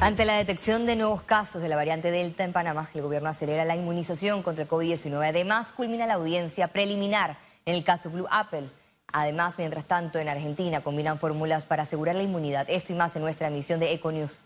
Ante la detección de nuevos casos de la variante Delta en Panamá, el gobierno acelera la inmunización contra el COVID-19. Además, culmina la audiencia preliminar en el caso Blue Apple. Además, mientras tanto, en Argentina combinan fórmulas para asegurar la inmunidad. Esto y más en nuestra emisión de Econews.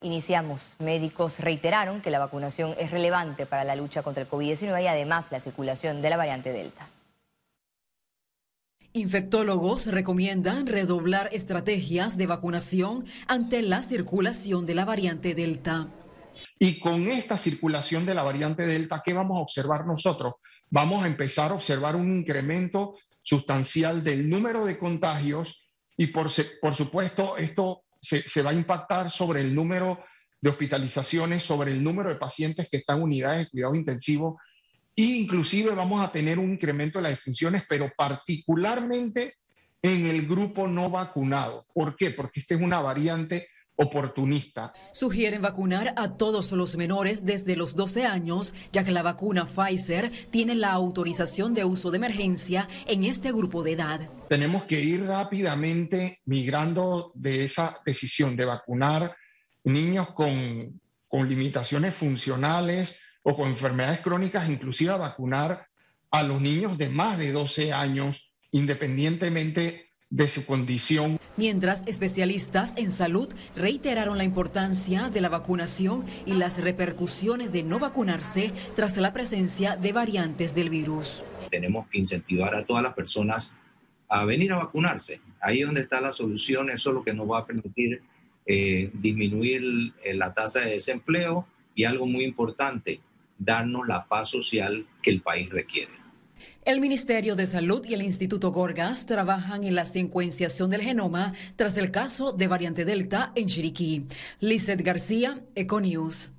Iniciamos. Médicos reiteraron que la vacunación es relevante para la lucha contra el COVID-19 y además la circulación de la variante Delta. Infectólogos recomiendan redoblar estrategias de vacunación ante la circulación de la variante Delta. Y con esta circulación de la variante Delta, ¿qué vamos a observar nosotros? Vamos a empezar a observar un incremento sustancial del número de contagios y por, supuesto esto se, se, va a impactar sobre el número de hospitalizaciones, sobre el número de pacientes que están en unidades de cuidado intensivo e inclusive vamos a tener un incremento de las defunciones, pero particularmente en el grupo no vacunado. ¿Por qué? Porque esta es una variante oportunista. Sugieren vacunar a todos los menores desde los 12 años, ya que la vacuna Pfizer tiene la autorización de uso de emergencia en este grupo de edad. Tenemos que ir rápidamente migrando de esa decisión de vacunar niños con, con limitaciones funcionales, o con enfermedades crónicas, inclusive a vacunar a los niños de más de 12 años, independientemente de su condición. Mientras especialistas en salud reiteraron la importancia de la vacunación y las repercusiones de no vacunarse tras la presencia de variantes del virus. Tenemos que incentivar a todas las personas a venir a vacunarse. Ahí es donde está la solución, eso es lo que nos va a permitir eh, disminuir la tasa de desempleo y algo muy importante, darnos la paz social que el país requiere. El Ministerio de Salud y el Instituto Gorgas trabajan en la secuenciación del genoma tras el caso de variante Delta en Chiriquí. Lizeth García, Econews.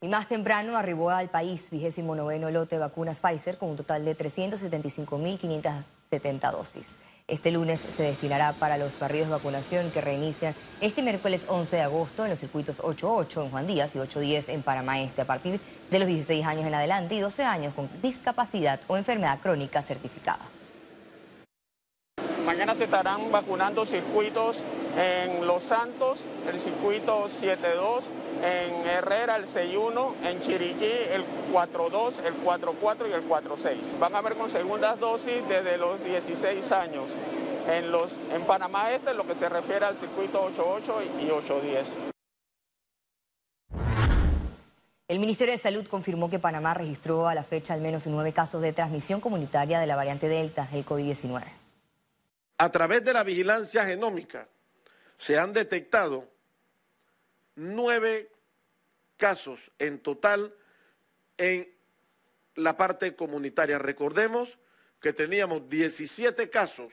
Y más temprano arribó al país vigésimo noveno lote de vacunas Pfizer con un total de 375.570 dosis. Este lunes se destinará para los barridos de vacunación que reinician este miércoles 11 de agosto en los circuitos 8.8 en Juan Díaz y 8.10 en Panamá Este a partir de los 16 años en adelante y 12 años con discapacidad o enfermedad crónica certificada. Mañana se estarán vacunando circuitos en Los Santos, el circuito 7.2, en Herrera el 6.1, en Chiriquí el 4.2, el 4.4 y el 4.6. Van a ver con segundas dosis desde los 16 años. En, los, en Panamá Este, lo que se refiere al circuito 8.8 y 8.10. El Ministerio de Salud confirmó que Panamá registró a la fecha al menos nueve casos de transmisión comunitaria de la variante Delta, el COVID-19. A través de la vigilancia genómica se han detectado nueve casos en total en la parte comunitaria. Recordemos que teníamos 17 casos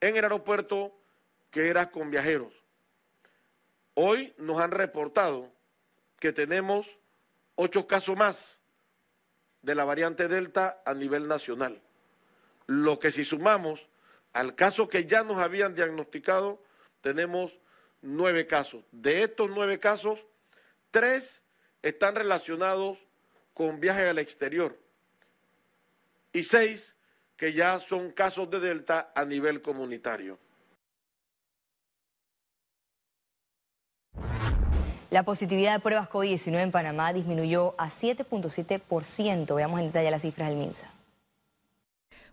en el aeropuerto que eran con viajeros. Hoy nos han reportado que tenemos ocho casos más de la variante Delta a nivel nacional. Lo que si sumamos al caso que ya nos habían diagnosticado, tenemos nueve casos. De estos nueve casos, tres están relacionados con viajes al exterior y seis que ya son casos de Delta a nivel comunitario. La positividad de pruebas COVID-19 en Panamá disminuyó a 7.7%. Veamos en detalle las cifras del MINSA.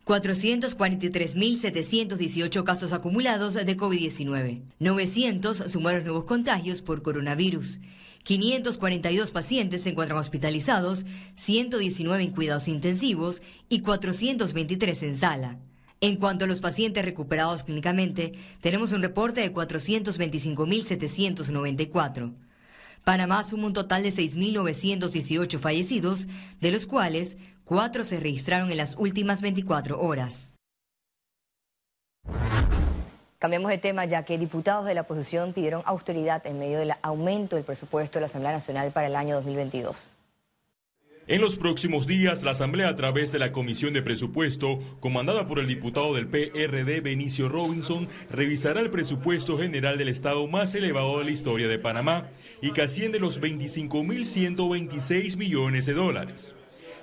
443.718 casos acumulados de COVID-19. 900 sumaron nuevos contagios por coronavirus. 542 pacientes se encuentran hospitalizados, 119 en cuidados intensivos y 423 en sala. En cuanto a los pacientes recuperados clínicamente, tenemos un reporte de 425.794. Panamá suma un total de 6.918 fallecidos, de los cuales Cuatro se registraron en las últimas 24 horas. Cambiamos de tema ya que diputados de la oposición pidieron austeridad en medio del aumento del presupuesto de la Asamblea Nacional para el año 2022. En los próximos días, la Asamblea, a través de la Comisión de Presupuesto, comandada por el diputado del PRD, Benicio Robinson, revisará el presupuesto general del Estado más elevado de la historia de Panamá y que asciende los 25.126 millones de dólares.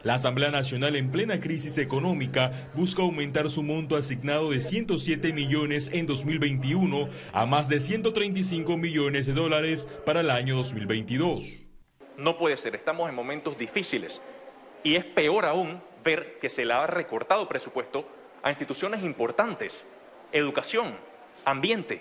La Asamblea Nacional en plena crisis económica busca aumentar su monto asignado de 107 millones en 2021 a más de 135 millones de dólares para el año 2022. No puede ser, estamos en momentos difíciles. Y es peor aún ver que se le ha recortado presupuesto a instituciones importantes, educación, ambiente,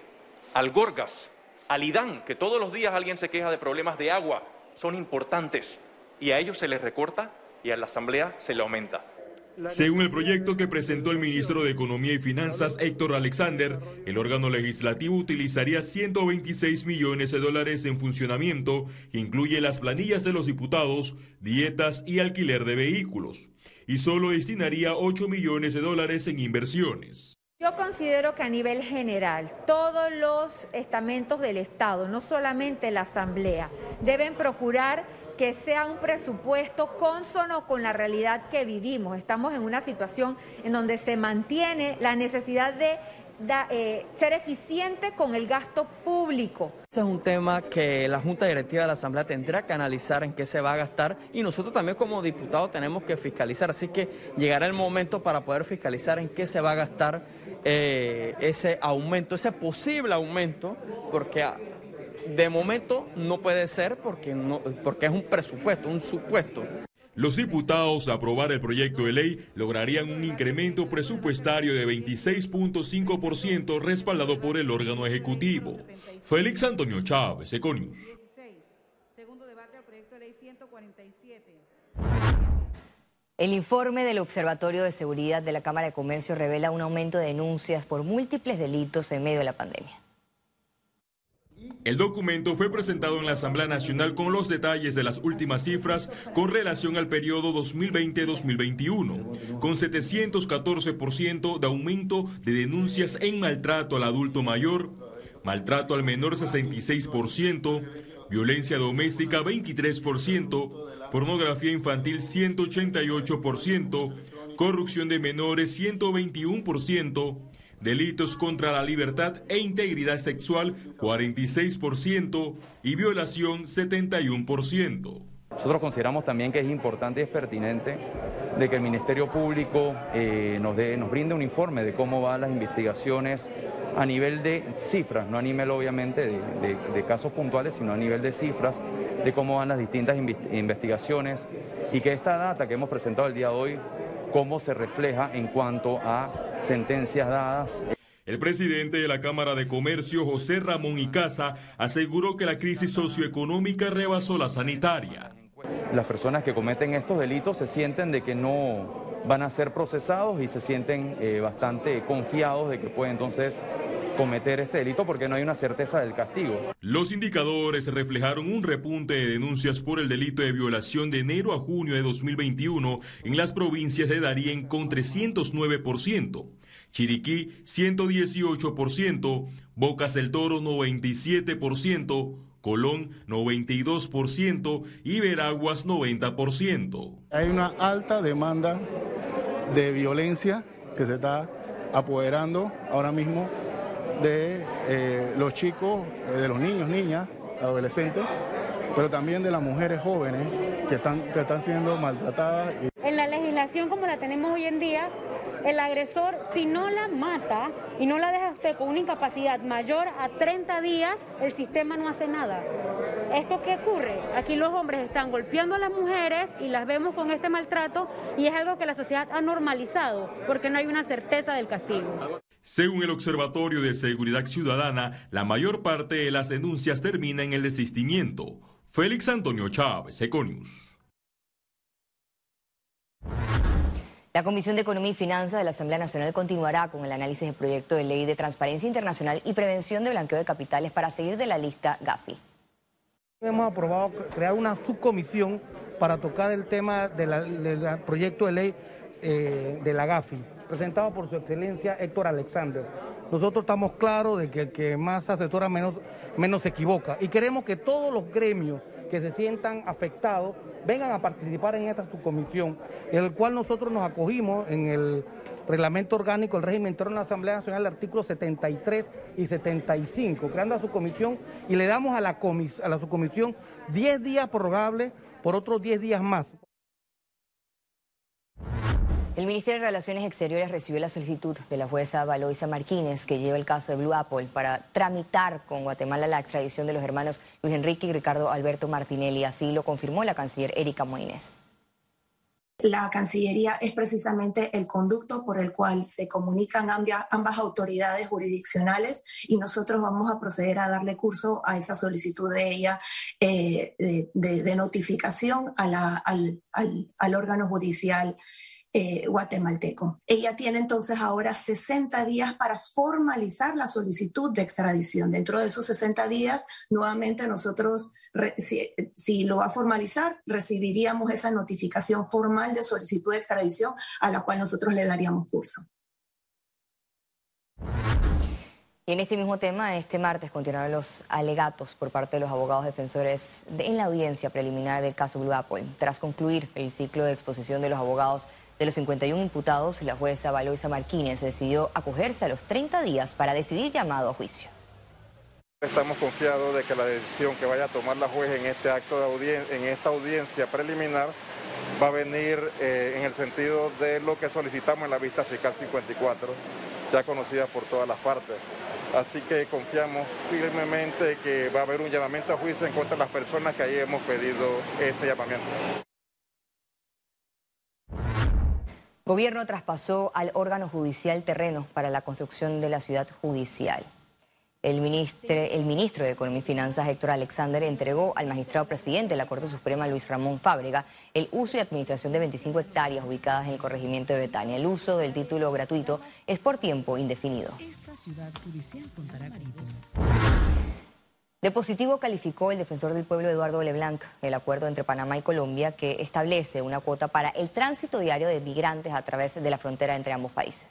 al Gorgas, al IDAN, que todos los días alguien se queja de problemas de agua, son importantes. Y a ellos se les recorta y a la Asamblea se le aumenta. Según el proyecto que presentó el ministro de Economía y Finanzas, Héctor Alexander, el órgano legislativo utilizaría 126 millones de dólares en funcionamiento, que incluye las planillas de los diputados, dietas y alquiler de vehículos, y solo destinaría 8 millones de dólares en inversiones. Yo considero que a nivel general todos los estamentos del Estado, no solamente la Asamblea, deben procurar que sea un presupuesto consono con la realidad que vivimos. Estamos en una situación en donde se mantiene la necesidad de eh, ser eficiente con el gasto público. Ese es un tema que la Junta Directiva de la Asamblea tendrá que analizar en qué se va a gastar y nosotros también como diputados tenemos que fiscalizar, así que llegará el momento para poder fiscalizar en qué se va a gastar eh, ese aumento, ese posible aumento, porque de momento no puede ser porque, no, porque es un presupuesto, un supuesto. Los diputados a aprobar el proyecto de ley lograrían un incremento presupuestario de 26.5% respaldado por el órgano ejecutivo. Félix Antonio Chávez, Econius. El informe del Observatorio de Seguridad de la Cámara de Comercio revela un aumento de denuncias por múltiples delitos en medio de la pandemia. El documento fue presentado en la Asamblea Nacional con los detalles de las últimas cifras con relación al periodo 2020-2021, con 714% de aumento de denuncias en maltrato al adulto mayor, maltrato al menor 66%, violencia doméstica 23%, pornografía infantil 188%, corrupción de menores 121%, delitos contra la libertad e integridad sexual 46% y violación 71%. Nosotros consideramos también que es importante y es pertinente de que el Ministerio Público eh, nos, nos brinde un informe de cómo van las investigaciones a nivel de cifras, no a nivel obviamente de, de casos puntuales, sino a nivel de cifras, de cómo van las distintas investigaciones y que esta data que hemos presentado el día de hoy cómo se refleja en cuanto a sentencias dadas. El presidente de la Cámara de Comercio, José Ramón Icaza, aseguró que la crisis socioeconómica rebasó la sanitaria. Las personas que cometen estos delitos se sienten de que no van a ser procesados y se sienten eh, bastante confiados de que pueden entonces cometer este delito porque no hay una certeza del castigo. Los indicadores reflejaron un repunte de denuncias por el delito de violación de enero a junio de 2021 en las provincias de Darién con 309%, Chiriquí 118%, Bocas del Toro 97%, Colón 92% y Veraguas 90%. Hay una alta demanda de violencia que se está apoderando ahora mismo de eh, los chicos, eh, de los niños, niñas, adolescentes, pero también de las mujeres jóvenes que están, que están siendo maltratadas. En la legislación como la tenemos hoy en día, el agresor, si no la mata y no la deja usted con una incapacidad mayor a 30 días, el sistema no hace nada. ¿Esto qué ocurre? Aquí los hombres están golpeando a las mujeres y las vemos con este maltrato y es algo que la sociedad ha normalizado porque no hay una certeza del castigo. Según el Observatorio de Seguridad Ciudadana, la mayor parte de las denuncias termina en el desistimiento. Félix Antonio Chávez, Econius. La Comisión de Economía y Finanzas de la Asamblea Nacional continuará con el análisis del proyecto de ley de transparencia internacional y prevención de blanqueo de capitales para seguir de la lista GAFI. Hemos aprobado crear una subcomisión para tocar el tema del proyecto de ley eh, de la GAFI presentado por su excelencia Héctor Alexander. Nosotros estamos claros de que el que más asesora menos, menos se equivoca y queremos que todos los gremios que se sientan afectados vengan a participar en esta subcomisión, en el cual nosotros nos acogimos en el reglamento orgánico, el régimen interno de la Asamblea Nacional, el artículo 73 y 75, creando a su comisión y le damos a la, a la subcomisión 10 días prorrogables por otros 10 días más. El Ministerio de Relaciones Exteriores recibió la solicitud de la jueza Valoisa Martínez, que lleva el caso de Blue Apple, para tramitar con Guatemala la extradición de los hermanos Luis Enrique y Ricardo Alberto Martinelli. Así lo confirmó la canciller Erika Moines. La Cancillería es precisamente el conducto por el cual se comunican ambas, autoridades jurisdiccionales y nosotros vamos a proceder a darle curso a esa solicitud de ella eh, de, notificación al órgano judicial eh, guatemalteco. Ella tiene entonces ahora 60 días para formalizar la solicitud de extradición. Dentro de esos 60 días, nuevamente nosotros, si, lo va a formalizar, recibiríamos esa notificación formal de solicitud de extradición a la cual nosotros le daríamos curso. Y en este mismo tema, este martes continuaron los alegatos por parte de los abogados defensores en la audiencia preliminar del caso Blue Apple. Tras concluir el ciclo de exposición de los abogados de los 51 imputados, la jueza Valoisa Martínez decidió acogerse a los 30 días para decidir llamado a juicio. Estamos confiados de que la decisión que vaya a tomar la juez en este acto de en esta audiencia preliminar, va a venir eh, en el sentido de lo que solicitamos en la vista fiscal 54, ya conocida por todas las partes. Así que confiamos firmemente que va a haber un llamamiento a juicio en contra de las personas que ahí hemos pedido ese llamamiento. Gobierno traspasó al órgano judicial terrenos para la construcción de la ciudad judicial. El ministro, de Economía y Finanzas, Héctor Alexander, entregó al magistrado presidente de la Corte Suprema, Luis Ramón Fábrega, el uso y administración de 25 hectáreas ubicadas en el corregimiento de Betania. El uso del título gratuito es por tiempo indefinido. Esta ciudad judicial contará de positivo calificó el defensor del pueblo Eduardo Leblanc el acuerdo entre Panamá y Colombia que establece una cuota para el tránsito diario de migrantes a través de la frontera entre ambos países.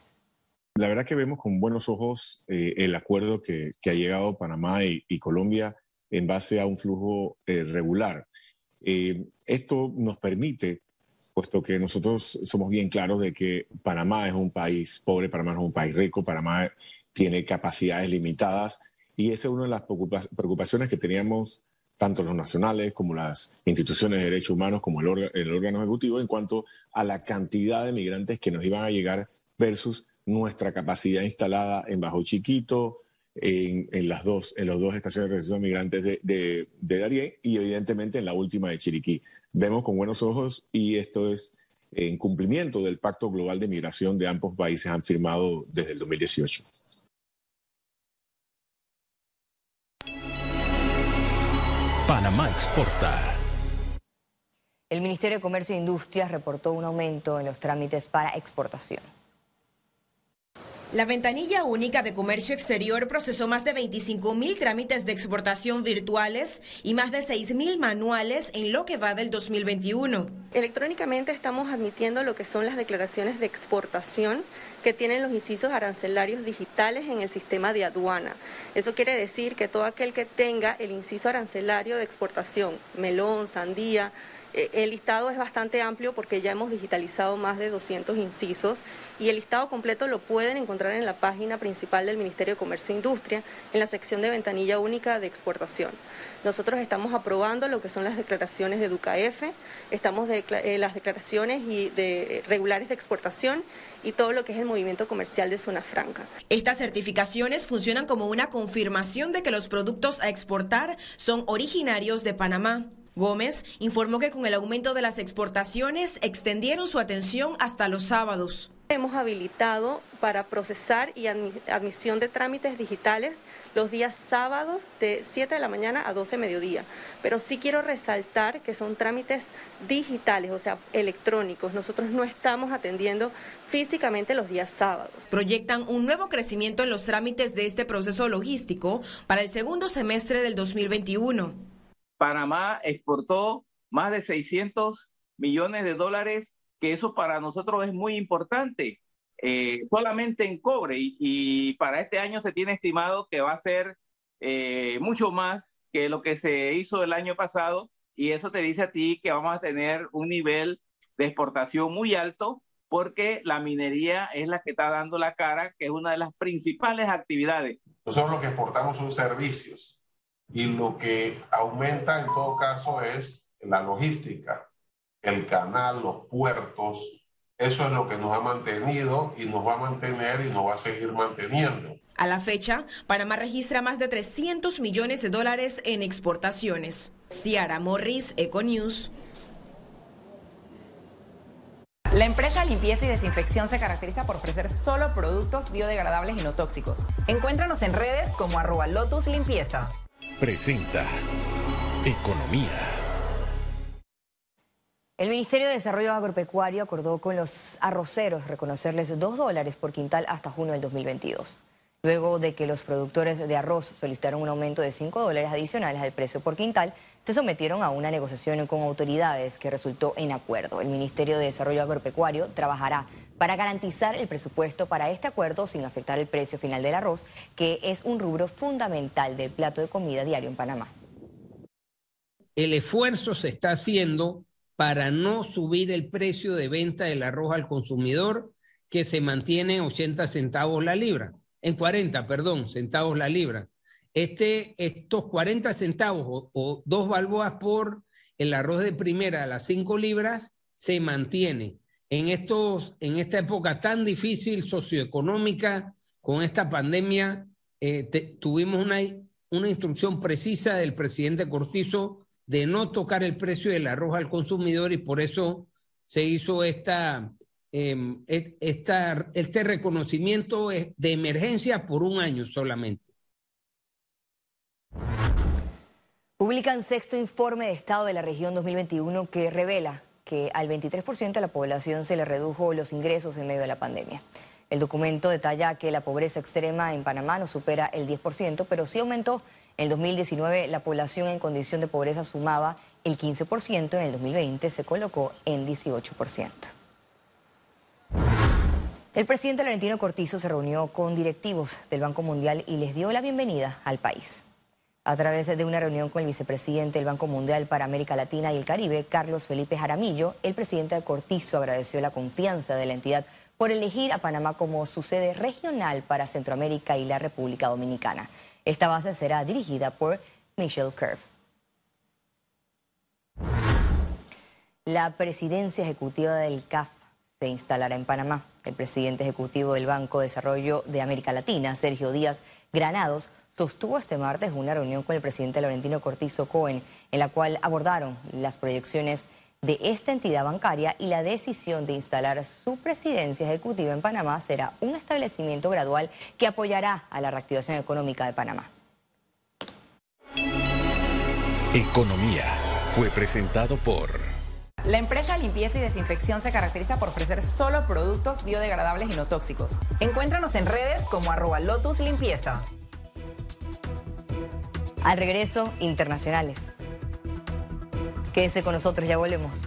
La verdad que vemos con buenos ojos eh, el acuerdo que, ha llegado Panamá y, Colombia en base a un flujo eh, regular. Eh, esto nos permite, puesto que nosotros somos bien claros de que Panamá es un país pobre, Panamá es un país rico, Panamá tiene capacidades limitadas y esa es una de las preocupaciones que teníamos tanto los nacionales como las instituciones de derechos humanos, como el, órgano ejecutivo, en cuanto a la cantidad de migrantes que nos iban a llegar versus nuestra capacidad instalada en Bajo Chiquito, en, las dos, en los dos estaciones de recepción de migrantes de, de, de Darién y evidentemente en la última de Chiriquí. Vemos con buenos ojos y esto es en cumplimiento del Pacto Global de Migración de ambos países han firmado desde el 2018. Panamá exporta. El Ministerio de Comercio e Industria reportó un aumento en los trámites para exportación. La ventanilla única de comercio exterior procesó más de 25 mil trámites de exportación virtuales y más de 6 mil manuales en lo que va del 2021. Electrónicamente estamos admitiendo lo que son las declaraciones de exportación que tienen los incisos arancelarios digitales en el sistema de aduana. Eso quiere decir que todo aquel que tenga el inciso arancelario de exportación, melón, sandía, el listado es bastante amplio porque ya hemos digitalizado más de 200 incisos y el listado completo lo pueden encontrar en la página principal del Ministerio de Comercio e Industria, en la sección de ventanilla única de exportación. Nosotros estamos aprobando lo que son las declaraciones de DUCAF, estamos eh, las declaraciones y de, regulares de exportación y todo lo que es el movimiento comercial de zona franca. Estas certificaciones funcionan como una confirmación de que los productos a exportar son originarios de Panamá. Gómez informó que con el aumento de las exportaciones extendieron su atención hasta los sábados. Hemos habilitado para procesar y admisión de trámites digitales los días sábados de 7 de la mañana a 12 de mediodía. Pero sí quiero resaltar que son trámites digitales, o sea, electrónicos. Nosotros no estamos atendiendo físicamente los días sábados. Proyectan un nuevo crecimiento en los trámites de este proceso logístico para el segundo semestre del 2021. Panamá exportó más de 600 millones de dólares, que eso para nosotros es muy importante, eh, solamente en cobre. Y, para este año se tiene estimado que va a ser eh, mucho más que lo que se hizo el año pasado. Y eso te dice a ti que vamos a tener un nivel de exportación muy alto porque la minería es la que está dando la cara, que es una de las principales actividades. Nosotros lo que exportamos son servicios y lo que aumenta en todo caso es la logística, el canal, los puertos, Eso es lo que nos ha mantenido y nos va a mantener y nos va a seguir manteniendo. A la fecha, Panamá registra más de 300 millones de dólares en exportaciones. Ciara Morris, Econews. La empresa Limpieza y Desinfección se caracteriza por ofrecer solo productos biodegradables y no tóxicos. Encuéntranos en redes como arroba Lotus Limpieza. Presenta Economía. El Ministerio de Desarrollo Agropecuario acordó con los arroceros reconocerles dos dólares por quintal hasta junio del 2022 luego de que los productores de arroz solicitaron un aumento de 5 dólares adicionales al precio por quintal, se sometieron a una negociación con autoridades que resultó en acuerdo. El Ministerio de Desarrollo Agropecuario trabajará para garantizar el presupuesto para este acuerdo sin afectar el precio final del arroz, que es un rubro fundamental del plato de comida diario en Panamá. El esfuerzo se está haciendo para no subir el precio de venta del arroz al consumidor, que se mantiene en 80 centavos la libra en 40, perdón, centavos la libra. Este, estos 40 centavos o, dos balboas por el arroz de primera a las 5 libras se mantiene. En, estos, en esta época tan difícil socioeconómica, con esta pandemia, eh, tuvimos una, una instrucción precisa del presidente Cortizo de no tocar el precio del arroz al consumidor y por eso se hizo esta, Em, este reconocimiento de emergencia por un año solamente. Publican sexto informe de Estado de la región 2021 que revela que al 23% de la población se le redujo los ingresos en medio de la pandemia. El documento detalla que la pobreza extrema en Panamá no supera el 10%, pero sí aumentó. En 2019 la población en condición de pobreza sumaba el 15%, en el 2020 se colocó en 18%. El presidente Laurentino Cortizo se reunió con directivos del Banco Mundial y les dio la bienvenida al país. A través de una reunión con el vicepresidente del Banco Mundial para América Latina y el Caribe, Carlos Felipe Jaramillo, el presidente Cortizo agradeció la confianza de la entidad por elegir a Panamá como su sede regional para Centroamérica y la República Dominicana. Esta base será dirigida por Michelle Curve. La presidencia ejecutiva del CAF se instalará en Panamá. El presidente ejecutivo del Banco de Desarrollo de América Latina, Sergio Díaz Granados, sostuvo este martes una reunión con el presidente Laurentino Cortizo Cohen, en la cual abordaron las proyecciones de esta entidad bancaria y la decisión de instalar su presidencia ejecutiva en Panamá será un establecimiento gradual que apoyará a la reactivación económica de Panamá. Economía fue presentado por... La empresa Limpieza y Desinfección se caracteriza por ofrecer solo productos biodegradables y no tóxicos. Encuéntranos en redes como arroba Lotus Limpieza. Al regreso, internacionales. Quédese con nosotros, ya volvemos.